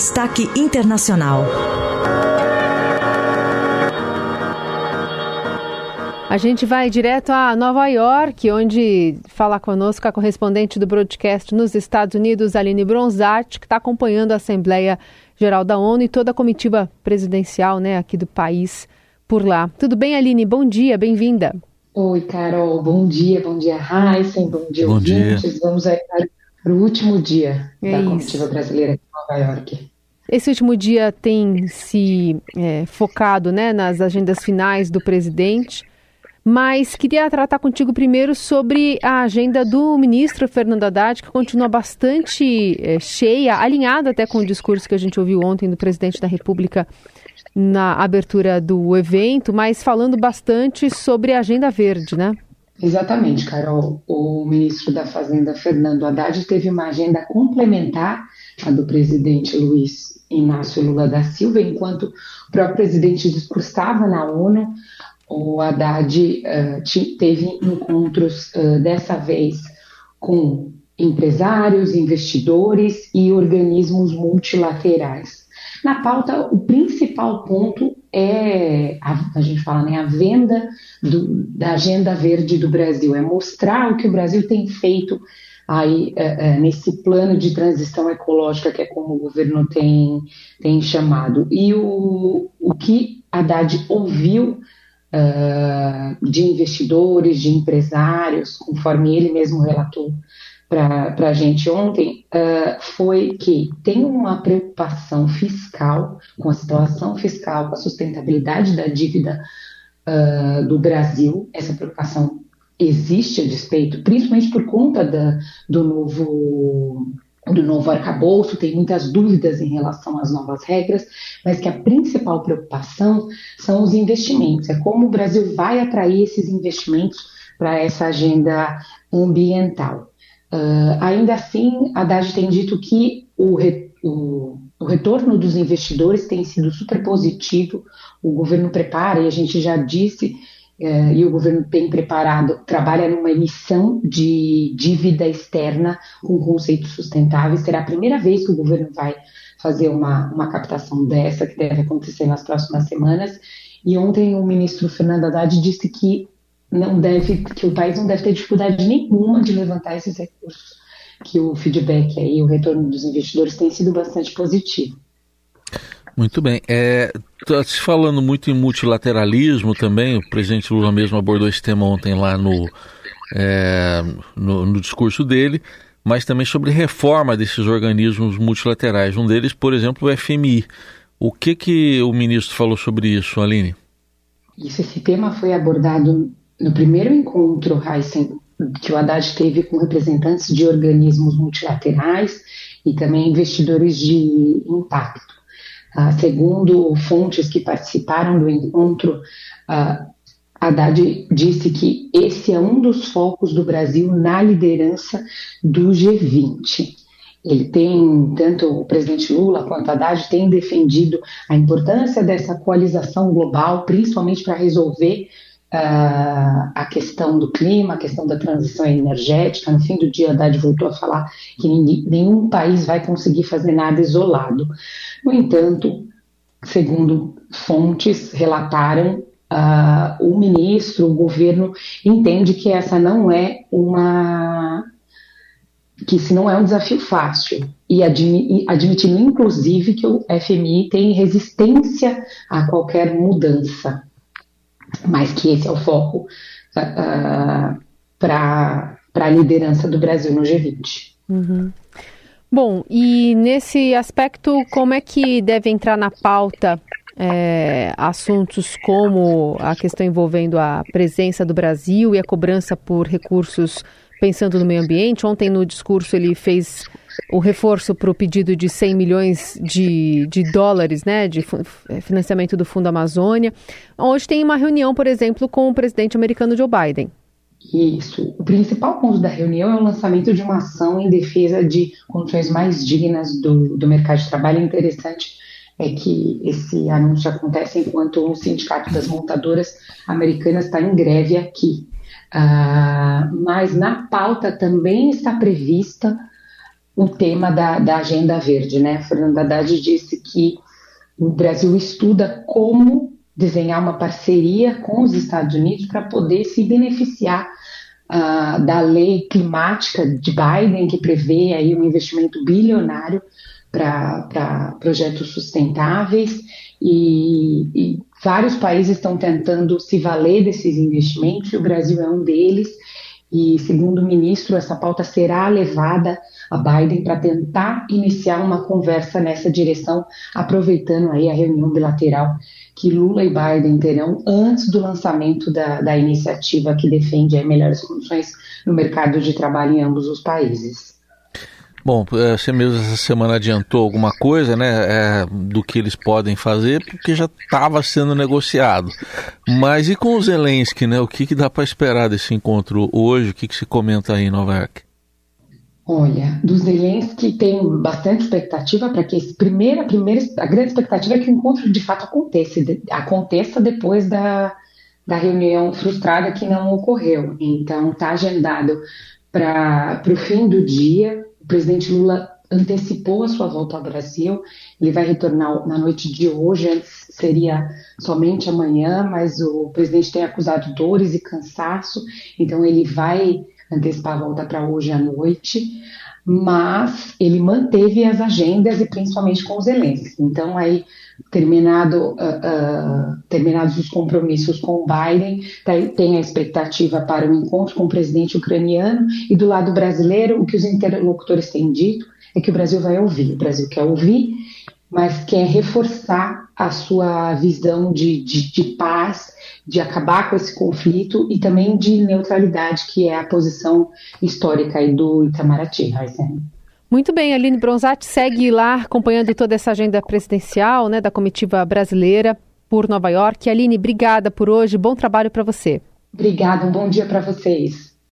Destaque Internacional. A gente vai direto a Nova York, onde fala conosco a correspondente do broadcast nos Estados Unidos, Aline Bronzatti, que está acompanhando a Assembleia Geral da ONU e toda a comitiva presidencial né, aqui do país por lá. Tudo bem, Aline? Bom dia, bem-vinda. Oi, Carol. Bom dia, bom dia, Heisen, bom dia, bom ouvintes. Dia. Vamos para o último dia é da isso. comitiva brasileira aqui em Nova York. Esse último dia tem se é, focado né, nas agendas finais do presidente. Mas queria tratar contigo primeiro sobre a agenda do ministro Fernando Haddad, que continua bastante é, cheia, alinhada até com o discurso que a gente ouviu ontem do presidente da República na abertura do evento, mas falando bastante sobre a agenda verde, né? Exatamente, Carol. O ministro da Fazenda, Fernando Haddad, teve uma agenda complementar à do presidente Luiz Inácio Lula da Silva, enquanto o próprio presidente discursava na ONU o Haddad uh, teve encontros uh, dessa vez com empresários, investidores e organismos multilaterais. Na pauta, o principal ponto é, a, a gente fala, né, a venda do, da agenda verde do Brasil, é mostrar o que o Brasil tem feito aí é, é, nesse plano de transição ecológica, que é como o governo tem, tem chamado. E o, o que Haddad ouviu uh, de investidores, de empresários, conforme ele mesmo relatou para a gente ontem, uh, foi que tem uma preocupação fiscal com a situação fiscal, com a sustentabilidade da dívida uh, do Brasil. Essa preocupação existe a despeito, principalmente por conta da, do novo do novo arcabouço, tem muitas dúvidas em relação às novas regras, mas que a principal preocupação são os investimentos, é como o Brasil vai atrair esses investimentos para essa agenda ambiental. Uh, ainda assim, Haddad tem dito que o, re, o, o retorno dos investidores tem sido super positivo, o governo prepara, e a gente já disse eh, e o governo tem preparado, trabalha numa emissão de dívida externa com conceitos sustentáveis. Será a primeira vez que o governo vai fazer uma, uma captação dessa, que deve acontecer nas próximas semanas. E ontem o ministro Fernando Haddad disse que não deve, que o país não deve ter dificuldade nenhuma de levantar esses recursos, que o feedback aí, o retorno dos investidores tem sido bastante positivo. Muito bem. É, tá se falando muito em multilateralismo também, o presidente Lula mesmo abordou esse tema ontem lá no, é, no, no, discurso dele, mas também sobre reforma desses organismos multilaterais. Um deles, por exemplo, o FMI. O que, que o ministro falou sobre isso, Aline? Isso, esse tema foi abordado no primeiro encontro, Heisen, que o Haddad teve com representantes de organismos multilaterais e também investidores de impacto. Ah, segundo fontes que participaram do encontro, ah, Haddad disse que esse é um dos focos do Brasil na liderança do G20. Ele tem, tanto o presidente Lula quanto Haddad, têm defendido a importância dessa coalização global, principalmente para resolver uh, a questão do clima, a questão da transição energética. No fim do dia, Haddad voltou a falar que ninguém, nenhum país vai conseguir fazer nada isolado. No entanto, segundo fontes relataram, uh, o ministro, o governo entende que essa não é uma que se não é um desafio fácil e admitindo inclusive que o FMI tem resistência a qualquer mudança mas que esse é o foco uh, ah, ah, para a liderança do Brasil no G20. Uhum. Bom, e nesse aspecto, como é que deve entrar na pauta é, assuntos como a questão envolvendo a presença do Brasil e a cobrança por recursos pensando no meio ambiente? Ontem, no discurso, ele fez o reforço para o pedido de 100 milhões de, de dólares né, de financiamento do Fundo Amazônia. Hoje tem uma reunião, por exemplo, com o presidente americano Joe Biden. Isso. O principal ponto da reunião é o lançamento de uma ação em defesa de condições mais dignas do, do mercado de trabalho. É interessante é que esse anúncio acontece enquanto o Sindicato das Montadoras Americanas está em greve aqui. Uh, mas na pauta também está prevista o tema da, da agenda verde, né? Fernando Haddad disse que o Brasil estuda como desenhar uma parceria com os Estados Unidos para poder se beneficiar uh, da lei climática de Biden, que prevê aí um investimento bilionário para projetos sustentáveis e, e, vários países estão tentando se valer desses investimentos e o Brasil é um deles. E segundo o ministro, essa pauta será levada a Biden para tentar iniciar uma conversa nessa direção, aproveitando aí a reunião bilateral que Lula e Biden terão antes do lançamento da, da iniciativa que defende melhores condições no mercado de trabalho em ambos os países. Bom, é, você mesmo essa semana adiantou alguma coisa, né, é, do que eles podem fazer, porque já estava sendo negociado. Mas e com o Zelensky, né? O que, que dá para esperar desse encontro hoje? O que, que se comenta aí em Nova York? Olha, do Zelensky tem bastante expectativa para que esse primeira, primeira, a grande expectativa é que o encontro de fato aconteça, aconteça depois da, da reunião frustrada que não ocorreu. Então, está agendado para o fim do dia. Presidente Lula antecipou a sua volta ao Brasil. Ele vai retornar na noite de hoje, antes seria somente amanhã, mas o presidente tem acusado dores e cansaço, então ele vai antecipar a volta para hoje à noite, mas ele manteve as agendas e principalmente com os elencos. Então, aí, terminado, uh, uh, terminados os compromissos com o Biden, tá, tem a expectativa para o encontro com o presidente ucraniano e do lado brasileiro, o que os interlocutores têm dito é que o Brasil vai ouvir. O Brasil quer ouvir, mas quer reforçar a sua visão de, de, de paz de acabar com esse conflito e também de neutralidade, que é a posição histórica aí do Itamaraty, Heisen. Muito bem, Aline Bronzatti segue lá acompanhando toda essa agenda presidencial né, da comitiva brasileira por Nova York. Aline, obrigada por hoje, bom trabalho para você. Obrigada, um bom dia para vocês.